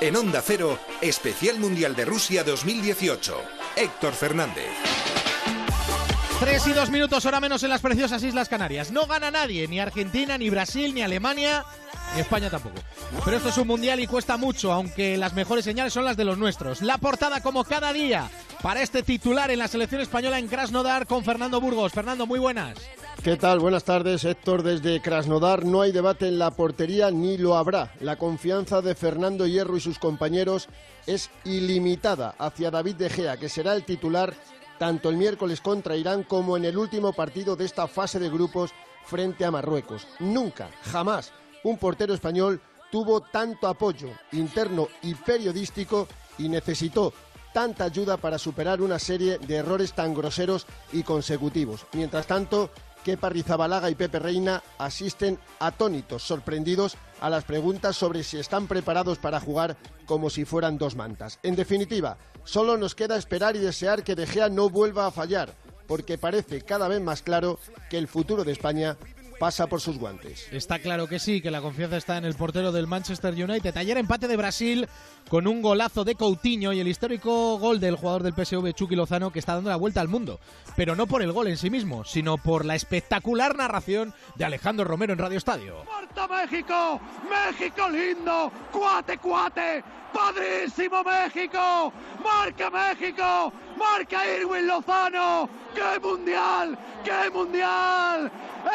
En Onda Cero, Especial Mundial de Rusia 2018. Héctor Fernández. Tres y dos minutos, hora menos en las preciosas Islas Canarias. No gana nadie, ni Argentina, ni Brasil, ni Alemania, ni España tampoco. Pero esto es un mundial y cuesta mucho, aunque las mejores señales son las de los nuestros. La portada como cada día para este titular en la selección española en Krasnodar con Fernando Burgos. Fernando, muy buenas. ¿Qué tal? Buenas tardes, Héctor. Desde Krasnodar no hay debate en la portería ni lo habrá. La confianza de Fernando Hierro y sus compañeros es ilimitada hacia David De Gea, que será el titular tanto el miércoles contra Irán como en el último partido de esta fase de grupos frente a Marruecos. Nunca, jamás, un portero español tuvo tanto apoyo interno y periodístico y necesitó tanta ayuda para superar una serie de errores tan groseros y consecutivos. Mientras tanto, Kepa Rizabalaga y Pepe Reina asisten atónitos, sorprendidos a las preguntas sobre si están preparados para jugar como si fueran dos mantas. En definitiva, solo nos queda esperar y desear que De Gea no vuelva a fallar, porque parece cada vez más claro que el futuro de España pasa por sus guantes. Está claro que sí, que la confianza está en el portero del Manchester United. Ayer empate de Brasil con un golazo de Coutinho y el histórico gol del jugador del PSV Chucky Lozano que está dando la vuelta al mundo. Pero no por el gol en sí mismo, sino por la espectacular narración de Alejandro Romero en Radio Estadio. ¡Marta México! ¡México lindo! ¡Cuate, cuate! ¡Padrísimo México! ¡Marca México! ¡Marca Irwin Lozano! ¡Qué mundial! ¡Qué mundial!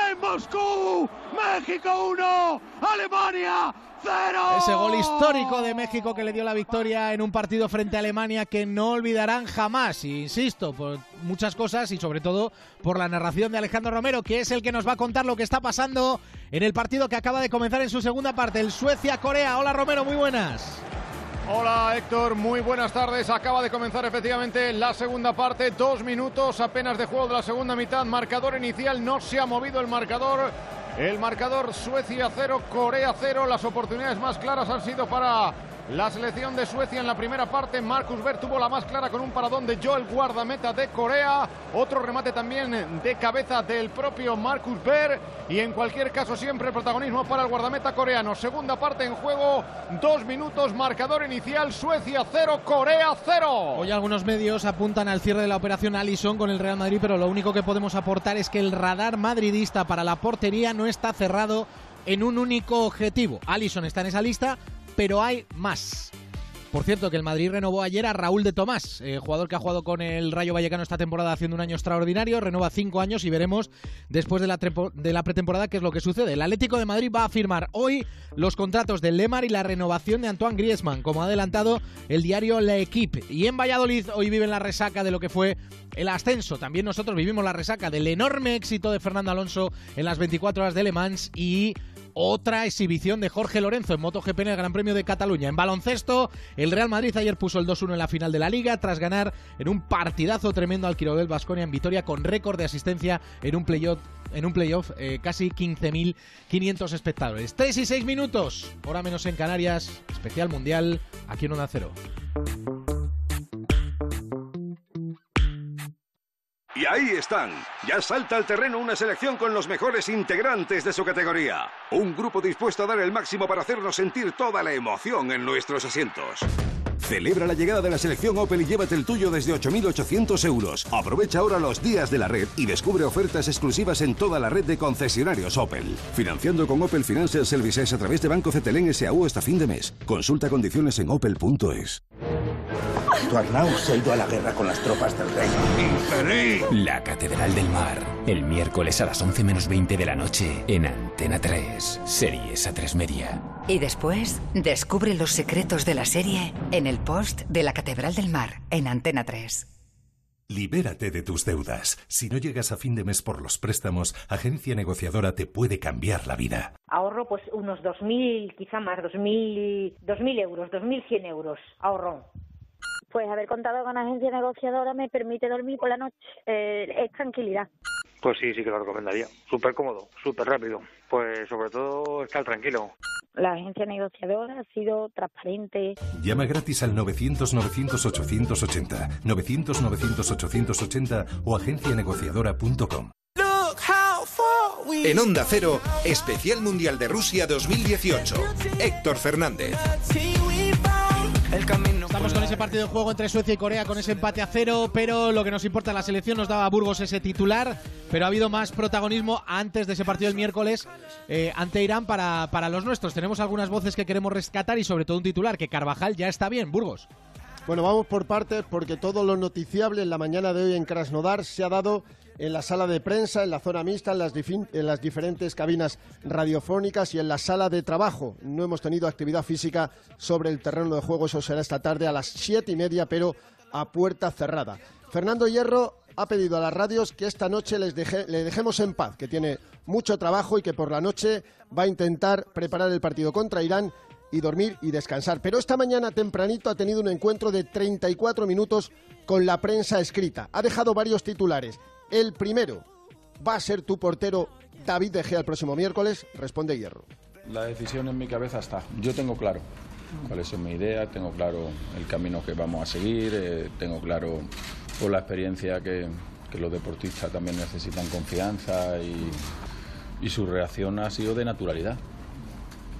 ¡En Moscú! ¡México 1! ¡Alemania! ¡Cero! Ese gol histórico de México que le dio la victoria en un partido frente a Alemania que no olvidarán jamás. Insisto, por muchas cosas y sobre todo por la narración de Alejandro Romero, que es el que nos va a contar lo que está pasando en el partido que acaba de comenzar en su segunda parte, el Suecia-Corea. Hola Romero, muy buenas. Hola Héctor, muy buenas tardes. Acaba de comenzar efectivamente la segunda parte, dos minutos apenas de juego de la segunda mitad. Marcador inicial, no se ha movido el marcador. El marcador Suecia 0, Corea 0. Las oportunidades más claras han sido para la selección de Suecia en la primera parte. Marcus Berg tuvo la más clara con un paradón de Joel guardameta de Corea. Otro remate también de cabeza del propio Marcus Berg. Y en cualquier caso siempre protagonismo para el guardameta coreano. Segunda parte en juego, dos minutos, marcador inicial, Suecia 0, Corea 0. Hoy algunos medios apuntan al cierre de la operación Allison con el Real Madrid, pero lo único que podemos aportar es que el radar madridista para la portería no está cerrado en un único objetivo. Allison está en esa lista, pero hay más. Por cierto, que el Madrid renovó ayer a Raúl de Tomás, eh, jugador que ha jugado con el Rayo Vallecano esta temporada haciendo un año extraordinario, renueva cinco años y veremos después de la, de la pretemporada qué es lo que sucede. El Atlético de Madrid va a firmar hoy los contratos de Lemar y la renovación de Antoine Griezmann, como ha adelantado el diario La Equipe. Y en Valladolid hoy viven la resaca de lo que fue el ascenso. También nosotros vivimos la resaca del enorme éxito de Fernando Alonso en las 24 horas de Le Mans y otra exhibición de Jorge Lorenzo en MotoGP en el Gran Premio de Cataluña. En baloncesto, el Real Madrid ayer puso el 2-1 en la final de la Liga tras ganar en un partidazo tremendo al Quirodel Basconia en Vitoria con récord de asistencia en un playoff en un playoff eh, casi 15.500 espectadores. 3 y 6 minutos, hora menos en Canarias, especial mundial aquí en Onda Cero. Y ahí están. Ya salta al terreno una selección con los mejores integrantes de su categoría. Un grupo dispuesto a dar el máximo para hacernos sentir toda la emoción en nuestros asientos. Celebra la llegada de la selección Opel y llévate el tuyo desde 8.800 euros. Aprovecha ahora los días de la red y descubre ofertas exclusivas en toda la red de concesionarios Opel. Financiando con Opel Financial Services a través de Banco Cetelén SAU hasta fin de mes. Consulta condiciones en opel.es. Tu Arnau se ha ido a la guerra con las tropas del rey. ¡Infeliz! La Catedral del Mar. El miércoles a las 11 menos 20 de la noche en Antena 3. Series a 3 media. Y después, descubre los secretos de la serie en el post de la Catedral del Mar en Antena 3. Libérate de tus deudas. Si no llegas a fin de mes por los préstamos, Agencia Negociadora te puede cambiar la vida. Ahorro pues unos 2.000, quizá más, 2.000, 2.000 euros, 2.100 euros. Ahorro. Pues haber contado con agencia negociadora me permite dormir por la noche. Eh, es tranquilidad. Pues sí, sí que lo recomendaría. Súper cómodo, súper rápido. Pues sobre todo estar tranquilo. La agencia negociadora ha sido transparente. Llama gratis al 900-900-880, 900-900-880 o agencianegociadora.com. En Onda Cero, Especial Mundial de Rusia 2018. Héctor Fernández. Estamos con ese partido de juego entre Suecia y Corea con ese empate a cero, pero lo que nos importa la selección nos daba Burgos ese titular, pero ha habido más protagonismo antes de ese partido del miércoles eh, ante Irán para, para los nuestros. Tenemos algunas voces que queremos rescatar y sobre todo un titular, que Carvajal ya está bien, Burgos. Bueno, vamos por partes porque todo lo noticiable en la mañana de hoy en Krasnodar se ha dado en la sala de prensa, en la zona mixta, en las, en las, diferentes cabinas radiofónicas y en la sala de trabajo. No hemos tenido actividad física sobre el terreno de juego, eso será esta tarde a las siete y media, pero a puerta cerrada. Fernando Hierro ha pedido a las radios que esta noche les le dejemos en paz, que tiene mucho trabajo y que por la noche va a intentar preparar el partido contra Irán y dormir y descansar. Pero esta mañana tempranito ha tenido un encuentro de 34 minutos con la prensa escrita. Ha dejado varios titulares. El primero, ¿va a ser tu portero David De Gea el próximo miércoles? Responde Hierro. La decisión en mi cabeza está. Yo tengo claro cuál es mi idea, tengo claro el camino que vamos a seguir, eh, tengo claro por la experiencia que, los deportistas también necesitan confianza y, y su reacción ha sido de naturalidad.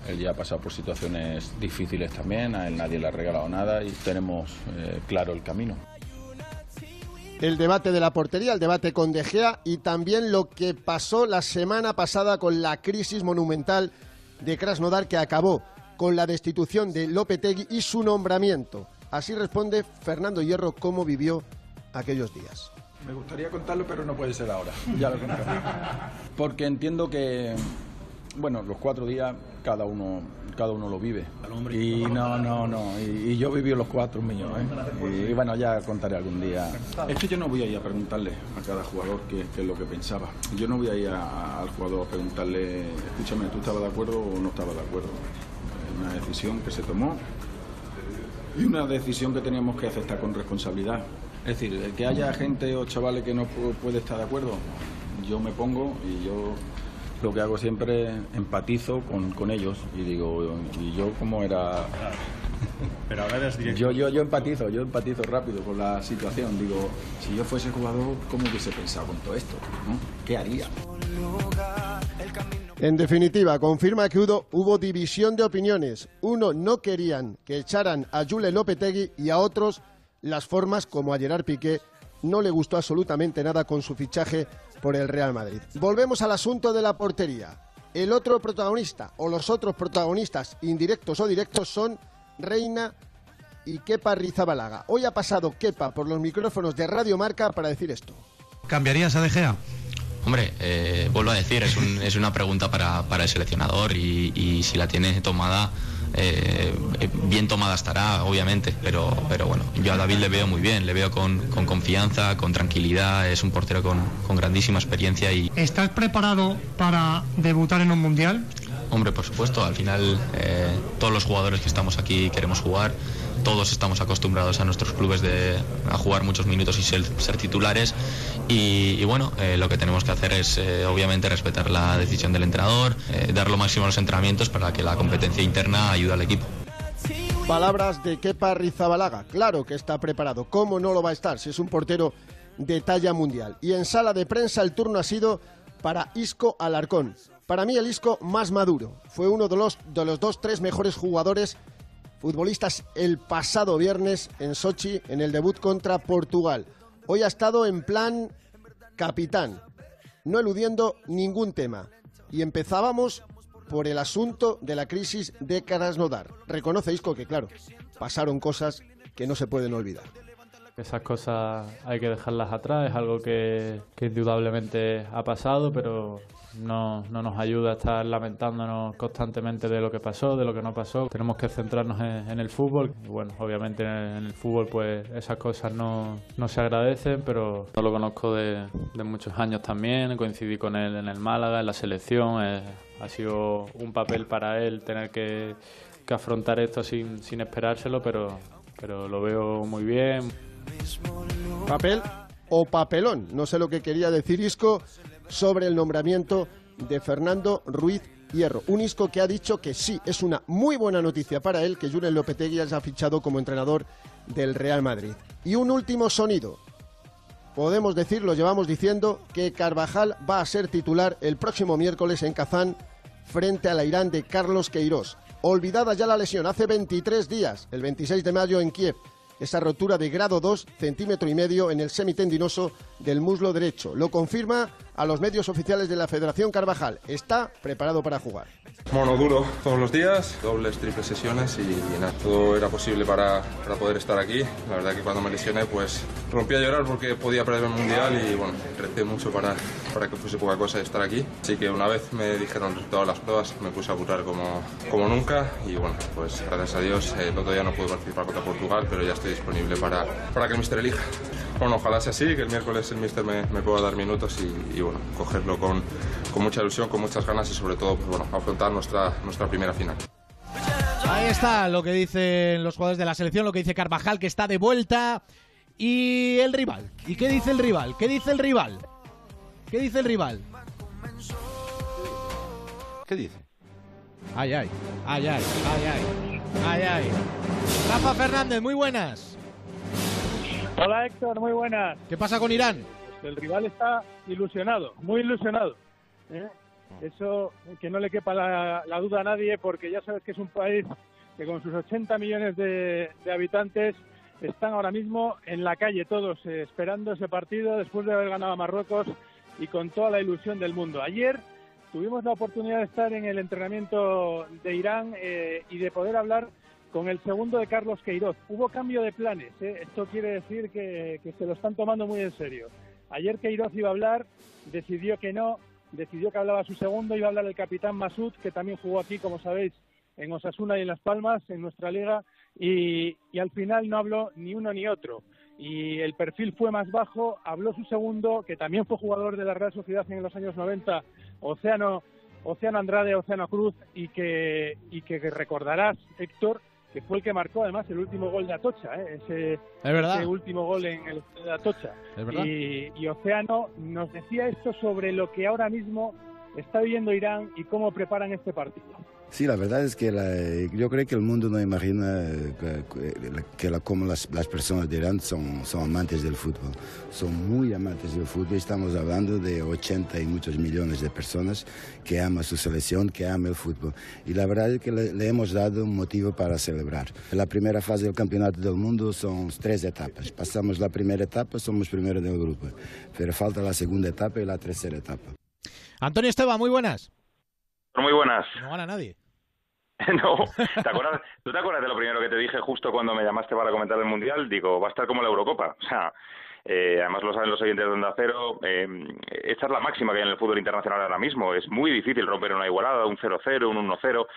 Él ya ha pasado por situaciones difíciles también, a él nadie le ha regalado nada y tenemos eh, claro el camino. El debate de la portería, el debate con De Gea y también lo que pasó la semana pasada con la crisis monumental de Krasnodar que acabó con la destitución de Lopetegui y su nombramiento. Así responde Fernando Hierro cómo vivió aquellos días. Me gustaría contarlo, pero no puede ser ahora. Ya lo contaré. Porque entiendo que bueno, los cuatro días cada uno cada uno lo vive. Y no, no, no. Y, yo viví los cuatro míos. ¿eh? Y, bueno, ya contaré algún día. Es que yo no voy a ir a preguntarle a cada jugador qué, es lo que pensaba. Yo no voy a ir al jugador a preguntarle, escúchame, ¿tú estabas de acuerdo o no estabas de acuerdo? Una decisión que se tomó y una decisión que teníamos que aceptar con responsabilidad. Es decir, que haya gente o chavales que no puede estar de acuerdo, yo me pongo y yo lo que hago siempre empatizo con, con ellos y digo, ¿y yo cómo era? Pero ahora eres directo. Yo, yo, yo empatizo, yo empatizo rápido con la situación. Digo, si yo fuese jugador, ¿cómo hubiese pensado con todo esto? ¿Qué haría? En definitiva, confirma que hubo, hubo, división de opiniones. Uno no querían que echaran a Jule Lopetegui y a otros las formas, como a Gerard Piqué, no le gustó absolutamente nada con su fichaje por el Real Madrid. Volvemos al asunto de la portería. El otro protagonista o los otros protagonistas, indirectos o directos, son Reina y Kepa Rizabalaga. Hoy ha pasado Kepa por los micrófonos de Radio Marca para decir esto. ¿Cambiarías a De Gea? Hombre, eh, vuelvo a decir, es, una pregunta para, el seleccionador y si la tiene tomada eh, bien tomada estará, obviamente, pero, pero bueno, yo a David le veo muy bien, le veo con, confianza, con tranquilidad, es un portero con, grandísima experiencia y... ¿Estás preparado para debutar en un mundial? Hombre, por supuesto, al final eh, todos los jugadores que estamos aquí queremos jugar, todos estamos acostumbrados a nuestros clubes de, a jugar muchos minutos y ser, titulares y, bueno, eh, lo que tenemos que hacer es eh, obviamente respetar la decisión del entrenador, eh, dar lo máximo a los entrenamientos para que la competencia interna ayude al equipo. Palabras de Kepa Rizabalaga, claro que está preparado, ¿cómo no lo va a estar si es un portero de talla mundial? Y en sala de prensa el turno ha sido para Isco Alarcón. Para mí el Isco más maduro, fue uno de los, de los dos, tres mejores jugadores futbolistas el pasado viernes en Sochi en el debut contra Portugal. Hoy ha estado en plan capitán, no eludiendo ningún tema. Y empezábamos por el asunto de la crisis de Krasnodar. Reconoce Isco que, claro, pasaron cosas que no se pueden olvidar. Esas cosas hay que dejarlas atrás, es algo que, indudablemente ha pasado, pero no, no, nos ayuda a estar lamentándonos constantemente de lo que pasó, de lo que no pasó. Tenemos que centrarnos en, el fútbol. Y bueno, obviamente en el, fútbol pues esas cosas no, no, se agradecen, pero no lo conozco de, de, muchos años también. Coincidí con él en el Málaga, en la selección. Eh, ha sido un papel para él tener que, que afrontar esto sin, sin esperárselo, pero, pero lo veo muy bien. Papel o papelón, no sé lo que quería decir Isco, sobre el nombramiento de Fernando Ruiz Hierro. Un Isco que ha dicho que sí, es una muy buena noticia para él que Julen Lopetegui haya fichado como entrenador del Real Madrid. Y un último sonido. Podemos decir, lo llevamos diciendo, que Carvajal va a ser titular el próximo miércoles en Kazán frente a la Irán de Carlos Queiroz. olvidada ya la lesión hace 23 días, el 26 de mayo en Kiev. Esa rotura de grado 2, centímetro y medio en el semitendinoso del muslo derecho. Lo confirma a los medios oficiales de la Federación Carvajal. Está preparado para jugar. Bueno, duro todos los días, dobles, triples sesiones y, nada, todo era posible para, para, poder estar aquí. La verdad que cuando me lesioné pues rompí a llorar porque podía perder el Mundial y bueno, recé mucho para, para que fuese poca cosa estar aquí. Así que una vez me dijeron el resultado de las pruebas me puse a currar como, como nunca y bueno, pues gracias a Dios eh, día no pude participar contra Portugal, pero ya estoy disponible para, para que el Mister elija. Bueno, ojalá sea así, que el miércoles el Mister me, me pueda dar minutos y, y bueno, cogerlo con, con, mucha ilusión, con muchas ganas y sobre todo pues, bueno, afrontar nuestra, nuestra primera final. Ahí está lo que dicen los jugadores de la selección, lo que dice Carvajal, que está de vuelta. Y el rival. ¿Y qué dice el rival? ¿Qué dice el rival? ¿Qué dice el rival? ¿Qué dice? Ay, ay, ay, ay, ay, ay, ay, ay. Rafa Fernández, muy buenas. Hola Héctor, muy buenas. ¿Qué pasa con Irán? El rival está ilusionado, muy ilusionado. ¿eh? Eso que no le quepa la, duda a nadie, porque ya sabes que es un país que con sus 80 millones de, de habitantes están ahora mismo en la calle todos eh, esperando ese partido después de haber ganado a Marruecos y con toda la ilusión del mundo. Ayer tuvimos la oportunidad de estar en el entrenamiento de Irán eh, y de poder hablar con el segundo de Carlos Queiroz. Hubo cambio de planes, ¿eh? esto quiere decir que, que se lo están tomando muy en serio. Ayer Queiroz iba a hablar, decidió que no, decidió que hablaba su segundo, iba a hablar el capitán Masud, que también jugó aquí, como sabéis, en Osasuna y en Las Palmas, en nuestra liga, y, al final no habló ni uno ni otro. Y el perfil fue más bajo, habló su segundo, que también fue jugador de la Real Sociedad en los años 90, Océano, Océano Andrade, Océano Cruz, y que, y que recordarás, Héctor, que fue el que marcó además el último gol de Atocha, ¿eh? ese, ese, último gol en el de Atocha. Y, y, Océano nos decía esto sobre lo que ahora mismo está viviendo Irán y cómo preparan este partido. Sí, la verdad es que la, yo creo que el mundo no imagina que, que la, como las, las, personas de Irán son, son amantes del fútbol. Son muy amantes del fútbol. Estamos hablando de 80 y muchos millones de personas que aman su selección, que aman el fútbol. Y la verdad es que le, le hemos dado un motivo para celebrar. La primera fase del Campeonato del Mundo son tres etapas. Pasamos la primera etapa, somos primero del grupo. Pero falta la segunda etapa y la tercera etapa. Antonio Esteban, muy buenas. Muy buenas. No gana nadie. no, ¿te acuerdas? ¿tú te acuerdas de lo primero que te dije justo cuando me llamaste para comentar el Mundial? Digo, va a estar como la Eurocopa. O sea, eh, además lo saben los oyentes de Onda Cero, eh, esta es la máxima que hay en el fútbol internacional ahora mismo. Es muy difícil romper una igualada, un 0-0, un 1-0.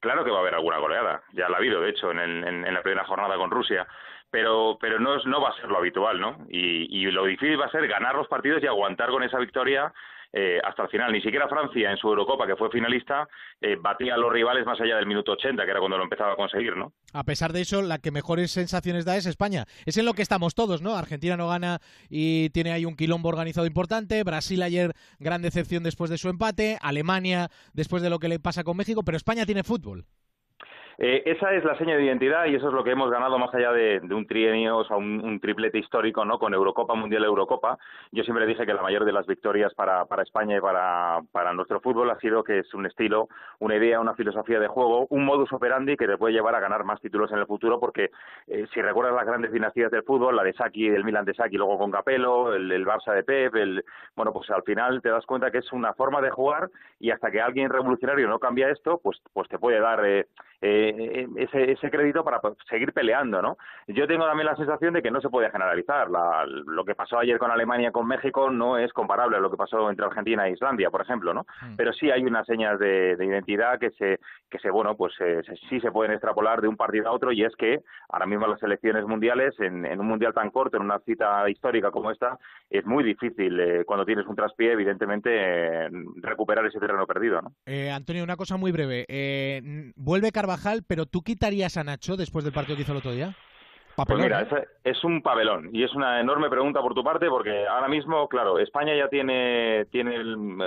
Claro que va a haber alguna goleada, ya la ha habido, de hecho, en, en la primera jornada con Rusia pero pero no es, no va a ser lo habitual, ¿no? Y, y lo difícil va a ser ganar los partidos y aguantar con esa victoria eh, hasta el final. Ni siquiera Francia en su Eurocopa, que fue finalista, eh, batía a los rivales más allá del minuto 80, que era cuando lo empezaba a conseguir, ¿no? A pesar de eso, la que mejores sensaciones da es España. Es en lo que estamos todos, ¿no? Argentina no gana y tiene ahí un quilombo organizado importante. Brasil ayer gran decepción después de su empate. Alemania después de lo que le pasa con México. Pero España tiene fútbol. Eh, esa es la seña de identidad y eso es lo que hemos ganado más allá de, un trienio, o sea, un, un, triplete histórico, ¿no? Con Eurocopa, Mundial, Eurocopa. Yo siempre dije que la mayor de las victorias para, para España y para, para nuestro fútbol ha sido que es un estilo, una idea, una filosofía de juego, un modus operandi que te puede llevar a ganar más títulos en el futuro porque eh, si recuerdas las grandes dinastías del fútbol, la de Saki, el Milan de Saki, luego con Capello, el, el Barça de Pep, el, bueno, pues al final te das cuenta que es una forma de jugar y hasta que alguien revolucionario no cambia esto, pues, pues te puede dar eh, eh, ese, ese crédito para seguir peleando, ¿no? Yo tengo también la sensación de que no se puede generalizar. La, lo que pasó ayer con Alemania con México no es comparable a lo que pasó entre Argentina e Islandia, por ejemplo, ¿no? Mm. Pero sí hay unas señas de, de, identidad que se, que se bueno, pues eh, se, sí se pueden extrapolar de un partido a otro y es que ahora mismo las selecciones mundiales, en, en un mundial tan corto, en una cita histórica como esta, es muy difícil eh, cuando tienes un traspié, evidentemente, eh, recuperar ese terreno perdido, ¿no? Antonio, una cosa muy breve. vuelve Carvajal, pero ¿tú quitarías a Nacho después del partido que hizo el otro día? Pues mira, ¿eh? es, es un pabellón y es una enorme pregunta por tu parte porque ahora mismo, claro, España ya tiene, tiene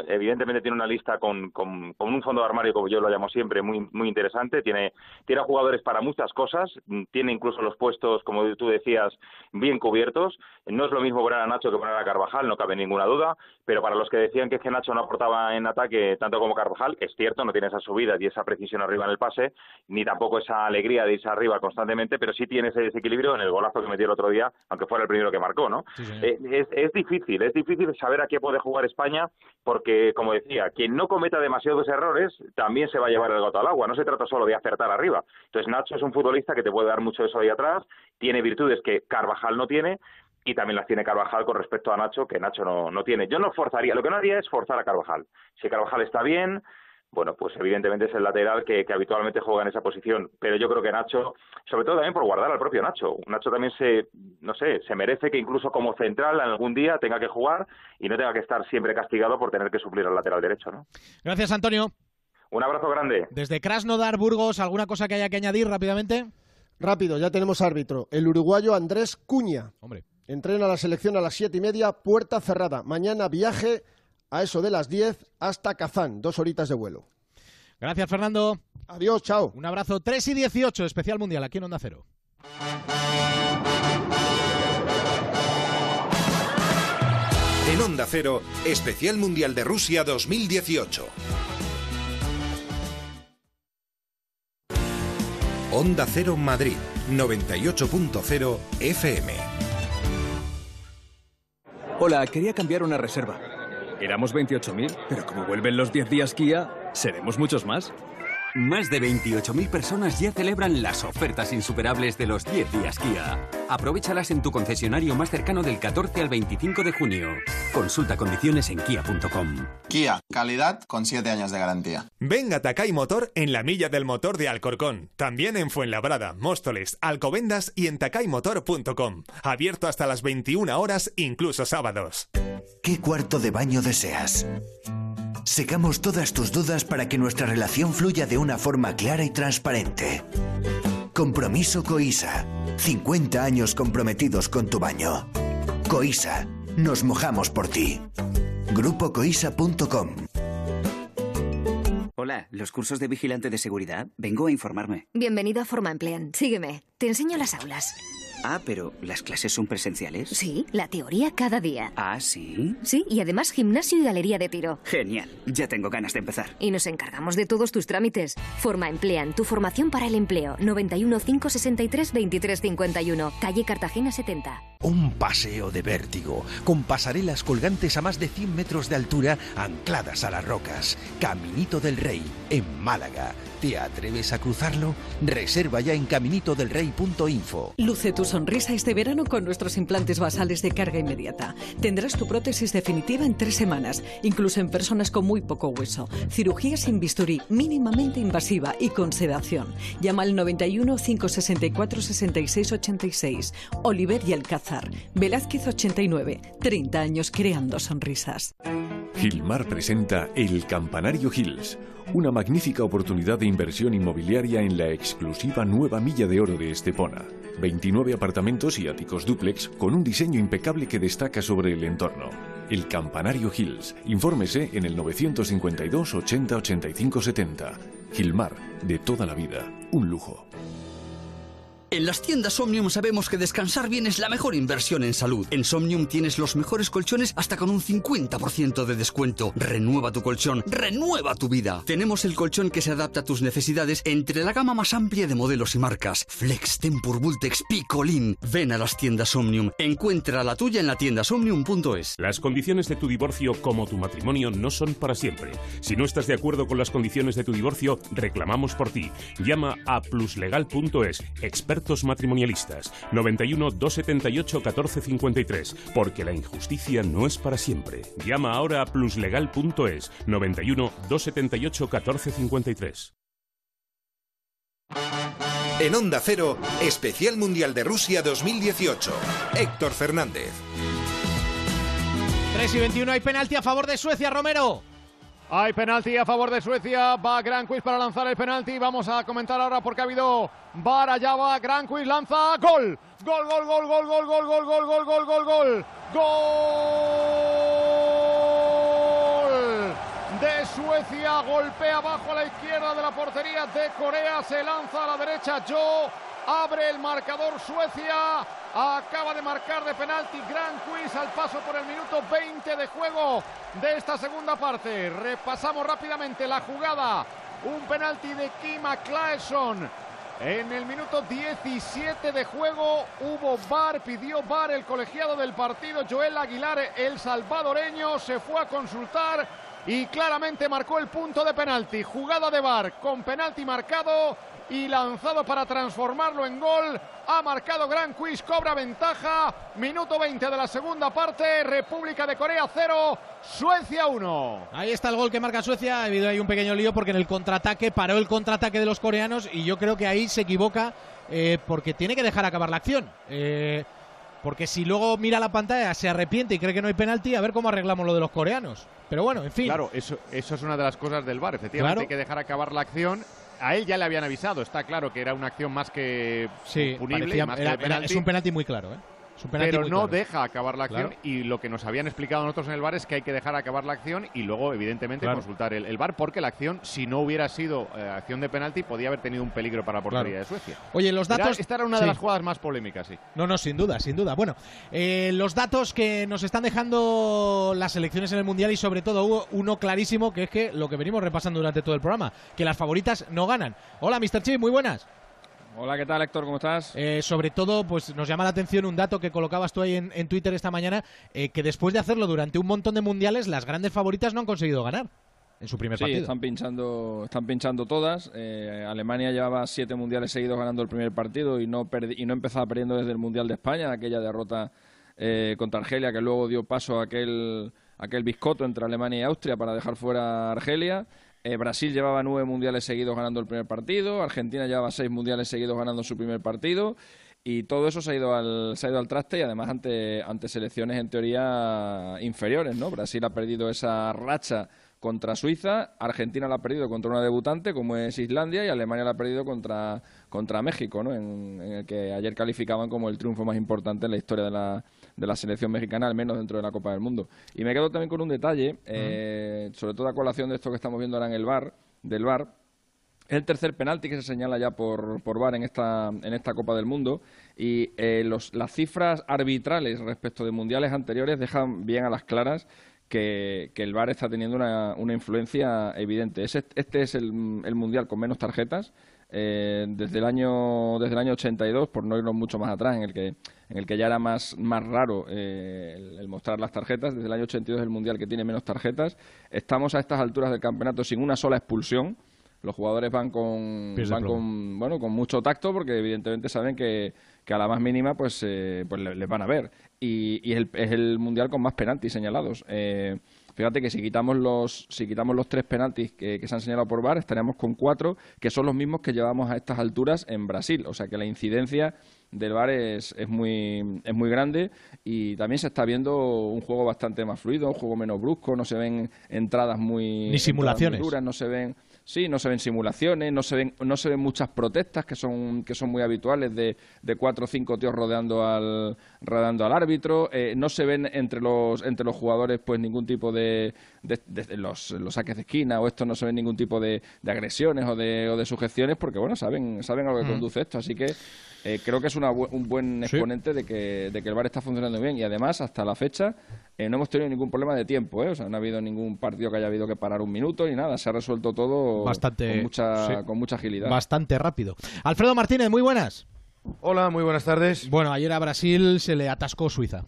evidentemente tiene una lista con, con, con un fondo de armario, como yo lo llamo siempre, muy, muy interesante. Tiene, tiene jugadores para muchas cosas, tiene incluso los puestos, como tú decías, bien cubiertos. No es lo mismo poner a Nacho que poner a Carvajal, no cabe ninguna duda, pero para los que decían que, es que Nacho no aportaba en ataque tanto como Carvajal, es cierto, no tiene esa subida y esa precisión arriba en el pase, ni tampoco esa alegría de irse arriba constantemente, pero sí tiene ese desequilibrio en el golazo que metió el otro día, aunque fuera el primero que marcó, ¿no? Eh, es, es difícil, es difícil saber a qué puede jugar España, porque, como decía, quien no cometa demasiados errores también se va a llevar el gato al agua, no se trata solo de acertar arriba. Entonces Nacho es un futbolista que te puede dar mucho eso ahí atrás, tiene virtudes que Carvajal no tiene, y también las tiene Carvajal con respecto a Nacho, que Nacho no, no tiene. Yo no forzaría, lo que no haría es forzar a Carvajal. Si Carvajal está bien, bueno, pues evidentemente es el lateral que, que habitualmente juega en esa posición. Pero yo creo que Nacho, sobre todo también por guardar al propio Nacho, Nacho también se, no sé, se merece que incluso como central algún día tenga que jugar y no tenga que estar siempre castigado por tener que suplir al lateral derecho, ¿no? Gracias, Antonio. Un abrazo grande. Desde Krasnodar, Burgos, ¿alguna cosa que haya que añadir rápidamente? Rápido, ya tenemos árbitro. El uruguayo Andrés Cuña. Hombre. Entrena la selección a las siete y media, puerta cerrada. Mañana viaje a eso de las 10 hasta Kazán, dos horitas de vuelo. Gracias, Fernando. Adiós, chao. Un abrazo. 3 y 18, especial mundial aquí en Onda Cero. En Onda Cero, Especial Mundial de Rusia 2018. Onda Cero Madrid, 98.0 FM. Hola, quería cambiar una reserva. Éramos 28.000, pero como vuelven los 10 días Kia, seremos muchos más. Más de 28.000 personas ya celebran las ofertas insuperables de los 10 días Kia. Aprovechalas en tu concesionario más cercano del 14 al 25 de junio. Consulta condiciones en kia.com. Kia, calidad con 7 años de garantía. Ven a Takay Motor en la milla del motor de Alcorcón. También en Fuenlabrada, Móstoles, Alcobendas y en takaymotor.com. Abierto hasta las 21 horas, incluso sábados. ¿Qué cuarto de baño deseas? Secamos todas tus dudas para que nuestra relación fluya de una forma clara y transparente. Compromiso Coisa. 50 años comprometidos con tu baño. Coisa. Nos mojamos por ti. GrupoCoisa.com Hola, los cursos de vigilante de seguridad. Vengo a informarme. Bienvenido a Forma Emplean. Sígueme. Te enseño las aulas. Ah, pero ¿las clases son presenciales? Sí, la teoría cada día. Ah, sí. Sí, y además gimnasio y galería de tiro. Genial. Ya tengo ganas de empezar. Y nos encargamos de todos tus trámites. Forma Emplean, tu formación para el empleo. 91 563 2351, calle Cartagena 70. Un paseo de vértigo, con pasarelas colgantes a más de 100 metros de altura ancladas a las rocas. Caminito del Rey, en Málaga. ¿Te atreves a cruzarlo? Reserva ya en caminitodelrey.info. Luce tu sonrisa este verano con nuestros implantes basales de carga inmediata. Tendrás tu prótesis definitiva en tres semanas, incluso en personas con muy poco hueso. Cirugía sin bisturí, mínimamente invasiva y con sedación. Llama al 91 564 66 86. Oliver y Alcázar. Velázquez 89. 30 años creando sonrisas. Gilmar presenta El Campanario Hills, una magnífica oportunidad de inversión inmobiliaria en la exclusiva nueva milla de oro de Estepona. 29 apartamentos y áticos dúplex con un diseño impecable que destaca sobre el entorno. El Campanario Hills. Infórmese en el 952 80 85 70. Gilmar, de toda la vida, un lujo. En las tiendas Omnium sabemos que descansar bien es la mejor inversión en salud. En Somnium tienes los mejores colchones hasta con un 50% de descuento. Renueva tu colchón, renueva tu vida. Tenemos el colchón que se adapta a tus necesidades entre la gama más amplia de modelos y marcas. Flex, Tempur, Vultex, Picolin. Ven a las tiendas Omnium. Encuentra la tuya en la tienda somnium.es. Las condiciones de tu divorcio como tu matrimonio no son para siempre. Si no estás de acuerdo con las condiciones de tu divorcio, reclamamos por ti. Llama a pluslegal.es, expertos matrimonialistas, 91 278 1453, porque la injusticia no es para siempre. Llama ahora a pluslegal.es, 91 278 1453. En Onda Cero, Especial Mundial de Rusia 2018. Héctor Fernández. 3 y 21 hay penalti a favor de Suecia, Romero. Hay penalti a favor de Suecia. Va Gran Quiz para lanzar el penalti. Vamos a comentar ahora porque ha habido VAR. Allá va Gran Quiz. Lanza. Gol. Gol, gol, gol, gol, gol, gol, gol, gol, gol, gol, gol, gol. Gol de Suecia. Golpea abajo a la izquierda de la portería de Corea. Se lanza a la derecha. Joe. Abre el marcador Suecia. Acaba de marcar de penalti Gran Quiz al paso por el minuto 20 de juego de esta segunda parte. Repasamos rápidamente la jugada. Un penalti de Kima Claesson. En el minuto 17 de juego hubo VAR, pidió VAR el colegiado del partido Joel Aguilar, el salvadoreño, se fue a consultar y claramente marcó el punto de penalti. Jugada de VAR con penalti marcado y lanzado para transformarlo en gol. Ha marcado Gran Quiz, cobra ventaja. Minuto 20 de la segunda parte. República de Corea 0, Suecia 1. Ahí está el gol que marca Suecia. Ha habido ahí un pequeño lío porque en el contraataque paró el contraataque de los coreanos y yo creo que ahí se equivoca eh, porque tiene que dejar acabar la acción. Eh, porque si luego mira la pantalla, se arrepiente y cree que no hay penalti, a ver cómo arreglamos lo de los coreanos. Pero bueno, en fin. Claro, eso, eso es una de las cosas del VAR. Efectivamente, hay que dejar acabar la acción a él ya le habían avisado. Está claro que era una acción más que punible. es un penalti muy claro. ¿eh? Pero no deja acabar la acción y lo que nos habían explicado nosotros en el bar es que hay que dejar acabar la acción y luego evidentemente consultar el, el, bar porque la acción si no hubiera sido eh, acción de penalti podía haber tenido un peligro para la portería de Suecia. Oye, los datos... esta era una de las jugadas más polémicas, sí. No, no, sin duda, sin duda. Bueno, eh, los datos que nos están dejando las elecciones en el Mundial y sobre todo hubo uno clarísimo que es que lo que venimos repasando durante todo el programa, que las favoritas no ganan. Hola, Mr. Chip, muy buenas. Hola, ¿qué tal, Héctor? ¿Cómo estás? Eh, sobre todo, pues nos llama la atención un dato que colocabas tú ahí en, Twitter esta mañana, eh, que después de hacerlo durante un montón de mundiales, las grandes favoritas no han conseguido ganar en su primer sí, partido. están pinchando, están pinchando todas. Eh, Alemania llevaba siete mundiales seguidos ganando el primer partido y no, y no empezaba perdiendo desde el Mundial de España, aquella derrota contra Argelia que luego dio paso a aquel, aquel biscoto entre Alemania y Austria para dejar fuera a Argelia. Eh, Brasil llevaba nueve mundiales seguidos ganando el primer partido, Argentina llevaba seis mundiales seguidos ganando su primer partido y todo eso se ha ido al, se ha ido al traste y además ante, ante selecciones en teoría inferiores, ¿no? Brasil ha perdido esa racha contra Suiza, Argentina la ha perdido contra una debutante como es Islandia y Alemania la ha perdido contra, contra México, ¿no? en, el que ayer calificaban como el triunfo más importante en la historia de la, de la selección mexicana, al menos dentro de la Copa del Mundo. Y me quedo también con un detalle, eh, sobre todo a colación de esto que estamos viendo ahora en el bar, del bar. Es el tercer penalti que se señala ya por, por VAR en esta, en esta Copa del Mundo y eh, los, las cifras arbitrales respecto de mundiales anteriores dejan bien a las claras que, el VAR está teniendo una, una influencia evidente. este es el, el mundial con menos tarjetas, eh, desde el año desde el año 82 por no irnos mucho más atrás en el que en el que ya era más más raro eh, el, mostrar las tarjetas desde el año 82 es el mundial que tiene menos tarjetas. Estamos a estas alturas del campeonato sin una sola expulsión. Los jugadores van con van con bueno con mucho tacto porque evidentemente saben que, que a la más mínima pues eh, pues les van a ver y, y es, el, es, el, mundial con más penaltis señalados eh, Fíjate que si quitamos los, si quitamos los tres penaltis que, se han señalado por VAR, estaríamos con cuatro, que son los mismos que llevamos a estas alturas en Brasil. O sea que la incidencia del VAR es, es, muy, es muy grande y también se está viendo un juego bastante más fluido, un juego menos brusco, no se ven entradas muy, Ni simulaciones. duras, no se ven Sí, no se ven simulaciones, no se ven, no se ven muchas protestas que son, que son muy habituales de, de cuatro o cinco tíos rodeando al, rodeando al árbitro. Eh, no se ven entre los, entre los jugadores pues ningún tipo de, de, los, los, saques de esquina o esto no se ven ningún tipo de, de agresiones o de, o de sujeciones porque bueno saben, saben a lo que mm. conduce esto. Así que eh, creo que es una, un buen exponente de, que, de que el VAR está funcionando bien y además hasta la fecha eh, no hemos tenido ningún problema de tiempo, ¿eh? o sea, no ha habido ningún partido que haya habido que parar un minuto ni nada, se ha resuelto todo Bastante, con, mucha, con mucha agilidad. Bastante rápido. Alfredo Martínez, muy buenas. Hola, muy buenas tardes. Bueno, ayer a Brasil se le atascó Suiza.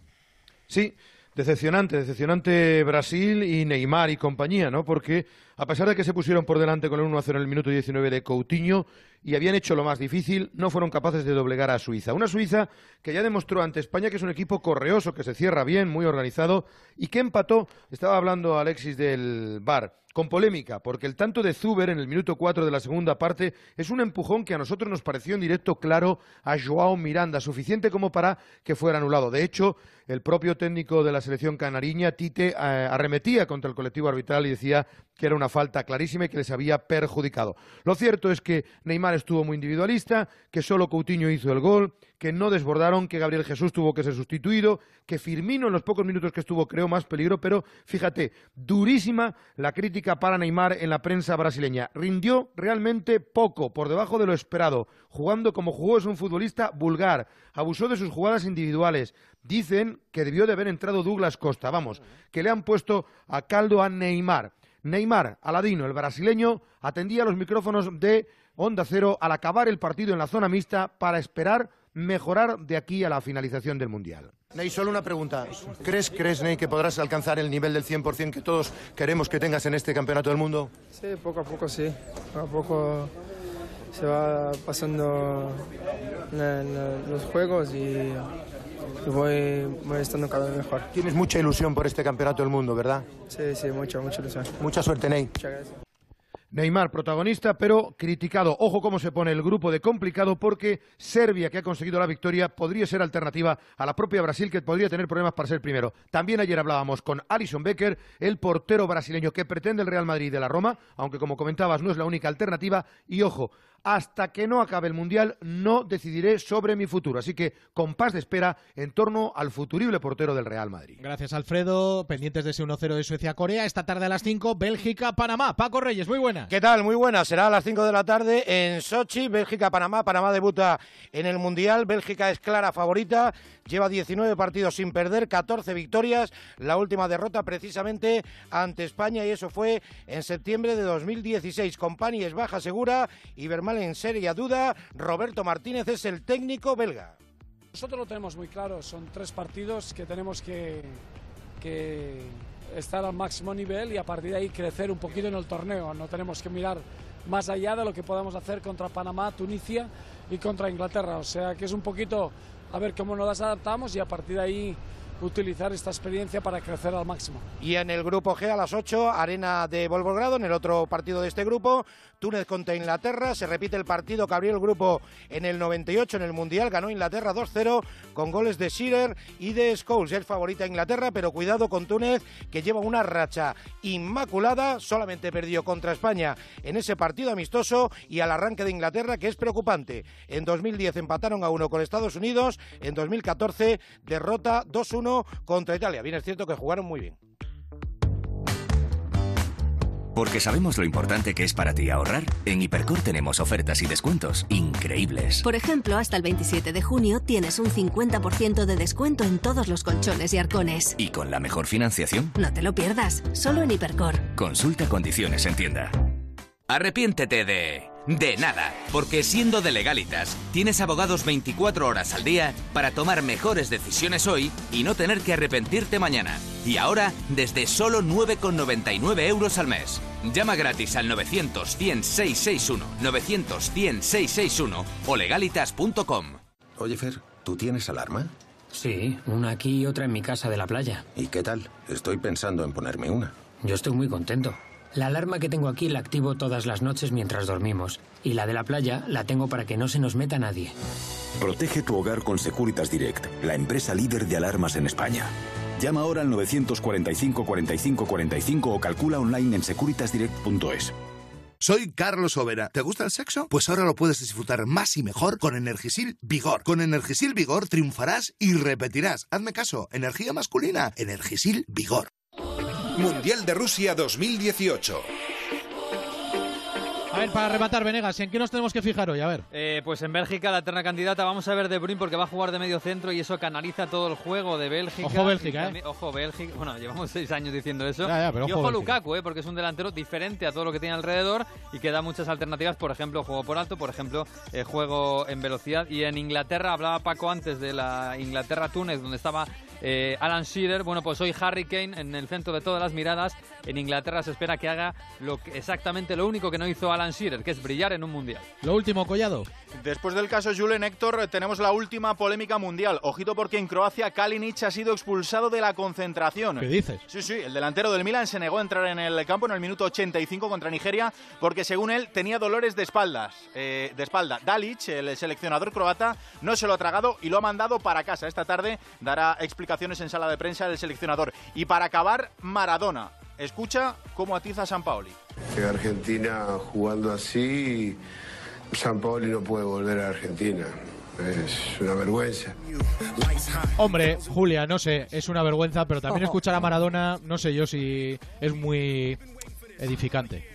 Sí, decepcionante, decepcionante Brasil y Neymar y compañía, ¿no? Porque a pesar de que se pusieron por delante con el 1-0 en el minuto 19 de Coutinho y habían hecho lo más difícil, no fueron capaces de doblegar a Suiza. Una Suiza que ya demostró ante España que es un equipo correoso, que se cierra bien, muy organizado y que empató, estaba hablando Alexis del Bar, con polémica, porque el tanto de Zuber en el minuto 4 de la segunda parte es un empujón que a nosotros nos pareció en directo claro a Joao Miranda, suficiente como para que fuera anulado. De hecho, el propio técnico de la selección canariña, Tite, eh, arremetía contra el colectivo arbitral y decía que era una falta clarísima y que les había perjudicado. Lo cierto es que Neymar estuvo muy individualista, que solo Coutinho hizo el gol, que no desbordaron, que Gabriel Jesús tuvo que ser sustituido, que Firmino en los pocos minutos que estuvo creó más peligro, pero fíjate, durísima la crítica para Neymar en la prensa brasileña. Rindió realmente poco, por debajo de lo esperado. Jugando como jugó es un futbolista vulgar, abusó de sus jugadas individuales. Dicen que debió de haber entrado Douglas Costa, vamos, que le han puesto a caldo a Neymar. Neymar, Aladino, el brasileño, atendía los micrófonos de Onda Cero al acabar el partido en la zona mixta para esperar mejorar de aquí a la finalización del Mundial. Ney, solo una pregunta. ¿Crees, crees, Ney, que podrás alcanzar el nivel del 100% que todos queremos que tengas en este Campeonato del Mundo? Sí, poco a poco sí. Poco a poco se va pasando los juegos y voy, voy estando cada vez mejor. Tienes mucha ilusión por este Campeonato del Mundo, ¿verdad? Sí, sí, mucha, mucha ilusión. Mucha suerte, Ney. Muchas gracias. Neymar, protagonista, pero criticado. Ojo cómo se pone el grupo de complicado porque Serbia, que ha conseguido la victoria, podría ser alternativa a la propia Brasil, que podría tener problemas para ser primero. También ayer hablábamos con Alison Becker, el portero brasileño que pretende el Real Madrid de la Roma, aunque como comentabas no es la única alternativa. Y ojo, hasta que no acabe el Mundial no decidiré sobre mi futuro. Así que con paz de espera en torno al futurible portero del Real Madrid. Gracias, Alfredo. Pendientes de ese 1-0 de Suecia-Corea. Esta tarde a las 5, Bélgica-Panamá. Paco Reyes, muy buena. ¿Qué tal? Muy buena. Será a las 5 de la tarde en Sochi, Bélgica-Panamá. Panamá debuta en el Mundial. Bélgica es clara favorita. Lleva 19 partidos sin perder, 14 victorias. La última derrota precisamente ante España y eso fue en septiembre de 2016. Compani es baja segura y Bermal en seria duda. Roberto Martínez es el técnico belga. Nosotros lo tenemos muy claro. Son tres partidos que tenemos que, que estar al máximo nivel y a partir de ahí crecer un poquito en el torneo. No tenemos que mirar más allá de lo que podemos hacer contra Panamá, Tunisia y contra Inglaterra. O sea que es un poquito a ver cómo nos adaptamos y a partir de ahí utilizar esta experiencia para crecer al máximo. Y en el grupo G a las 8, Arena de Volvogrado, en el otro partido de este grupo, Túnez contra Inglaterra, se repite el partido que abrió el grupo en el 98 en el Mundial, ganó Inglaterra 2-0 con goles de Shearer y de Scholes, es favorita Inglaterra, pero cuidado con Túnez que lleva una racha inmaculada, solamente perdió contra España en ese partido amistoso y al arranque de Inglaterra que es preocupante. En 2010 empataron a uno con Estados Unidos, en 2014 derrota 2-1 contra Italia. Bien, es cierto que jugaron muy bien. Porque sabemos lo importante que es para ti ahorrar, en Hipercor tenemos ofertas y descuentos increíbles. Por ejemplo, hasta el 27 de junio tienes un 50% de descuento en todos los colchones y arcones. ¿Y con la mejor financiación? No te lo pierdas, solo en Hipercor. Consulta condiciones en tienda. Arrepiéntete de... De nada, porque siendo de legalitas, tienes abogados 24 horas al día para tomar mejores decisiones hoy y no tener que arrepentirte mañana. Y ahora, desde solo 9,99 euros al mes. Llama gratis al 900-100-661, 900-100-661 o legalitas.com. Oye, Fer, ¿tú tienes alarma? Sí, una aquí y otra en mi casa de la playa. ¿Y qué tal? Estoy pensando en ponerme una. Yo estoy muy contento. La alarma que tengo aquí la activo todas las noches mientras dormimos. Y la de la playa la tengo para que no se nos meta nadie. Protege tu hogar con Securitas Direct, la empresa líder de alarmas en España. Llama ahora al 945 45 45 o calcula online en securitasdirect.es. Soy Carlos Overa. ¿Te gusta el sexo? Pues ahora lo puedes disfrutar más y mejor con Energisil Vigor. Con Energisil Vigor triunfarás y repetirás. Hazme caso, energía masculina, Energisil Vigor. Mundial de Rusia 2018. A ver, para rematar, Venegas, ¿en qué nos tenemos que fijar hoy? A ver. Eh, pues en Bélgica, la eterna candidata, vamos a ver De Bruyne porque va a jugar de medio centro y eso canaliza todo el juego de Bélgica. Ojo Bélgica, ¿eh? Ojo Bélgica. Bueno, llevamos seis años diciendo eso. Ya, ya, pero y ojo. Lukaku, ¿eh? porque es un delantero diferente a todo lo que tiene alrededor y que da muchas alternativas. Por ejemplo, juego por alto, por ejemplo, eh, juego en velocidad. Y en Inglaterra, hablaba Paco antes de la Inglaterra-Túnez, donde estaba eh, Alan Shearer. Bueno, pues hoy Harry Kane en el centro de todas las miradas. En Inglaterra se espera que haga lo que- exactamente lo único que no hizo Alan Shearer, que es brillar en un mundial. Lo último, Collado. Después del caso Julen Héctor, tenemos la última polémica mundial. Ojito porque en Croacia Kalinic ha sido expulsado de la concentración. ¿Qué dices? Sí, sí, el delantero del Milan se negó a entrar en el campo en el minuto 85 contra Nigeria porque según él tenía dolores de espaldas, eh, de espalda. Dalic, el seleccionador croata, no se lo ha tragado y lo ha mandado para casa. Esta tarde dará explicaciones explicaciones en sala de prensa del seleccionador. Y para acabar, Maradona. Escucha cómo atiza a San Paoli. En Argentina jugando así, San Paoli no puede volver a Argentina. Es una vergüenza. Hombre, Julia, no sé, es una vergüenza, pero también escuchar a Maradona, no sé yo si es muy edificante.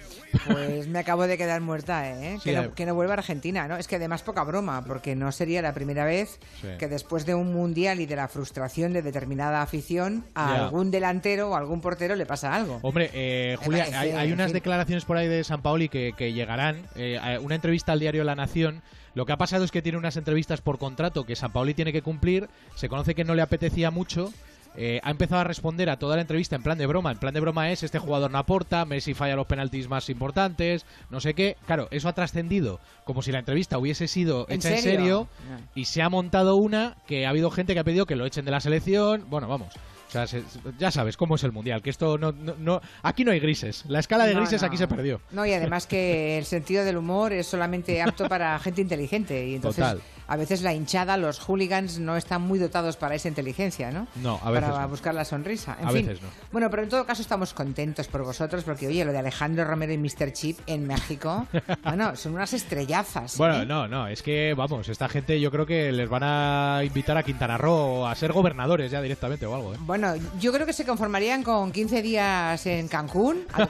Pues me acabo de quedar muerta, ¿eh? Sí, que, eh. no, que no vuelva a Argentina, ¿no? Es que además poca broma, porque no sería la primera vez Sí. que después de un mundial y de la frustración de determinada afición, a algún delantero o algún portero le pasa algo. Hombre, eh, Julia, parece, hay, unas fin. declaraciones por ahí de San Paoli que, que llegarán. Eh, una entrevista al diario La Nación. Lo que ha pasado es que tiene unas entrevistas por contrato que San Paoli tiene que cumplir. Se conoce que no le apetecía mucho. Eh, ha empezado a responder a toda la entrevista en plan de broma. En plan de broma es este jugador no aporta, Messi falla los penaltis más importantes, no sé qué. Claro, eso ha trascendido como si la entrevista hubiese sido ¿En hecha en serio? serio y se ha montado una que ha habido gente que ha pedido que lo echen de la selección. Bueno, vamos. O sea, se- ya sabes cómo es el mundial, que esto no, no, no- aquí no hay grises. La escala de No, grises aquí se perdió. No, y además que el sentido del humor es solamente apto para gente inteligente. Y entonces, Total. A veces la hinchada, los hooligans no están muy dotados para esa inteligencia, ¿no? No, a veces Para no. buscar la sonrisa. En A fin. veces no. Bueno, pero en todo caso estamos contentos por vosotros, porque oye, lo de Alejandro Romero y Mr. Chip en México, bueno, son unas estrellazas. Bueno, ¿eh? no, no, es que, vamos, esta gente yo creo que les van a invitar a Quintana Roo a ser gobernadores ya directamente o algo, ¿eh? Bueno, yo creo que se conformarían con 15 días en Cancún, a,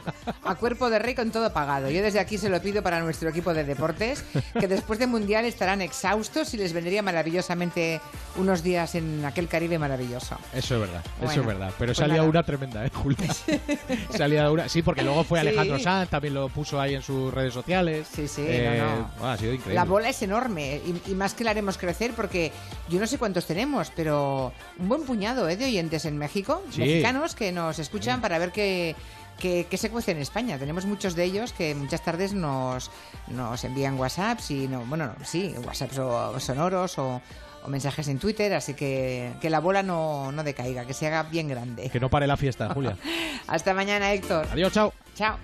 a cuerpo de rey con todo pagado. Yo desde aquí se lo pido para nuestro equipo de deportes, que después del Mundial estarán exhaustos y les vendría maravillosamente unos días en aquel Caribe maravilloso. Eso es verdad, eso es verdad. Pero pues salía nada. una tremenda, ¿eh, Julia? salía una. Sí, porque luego fue Sí. Alejandro Sanz, también lo puso ahí en sus redes sociales. Sí, sí, no, no. ha sido increíble. La bola es enorme y, y más que la haremos crecer porque yo no sé cuántos tenemos, pero un buen puñado ¿eh, de oyentes en México, Sí. mexicanos que nos escuchan para ver qué, qué, qué se cuece en España. Tenemos muchos de ellos que muchas tardes nos, nos envían WhatsApps y no, bueno, no, sí, WhatsApps o sonoros o, o mensajes en Twitter, así que que la bola no, no decaiga, que se haga bien grande. Que no pare la fiesta, Julia. Hasta mañana, Héctor. Adiós, chao. Chao.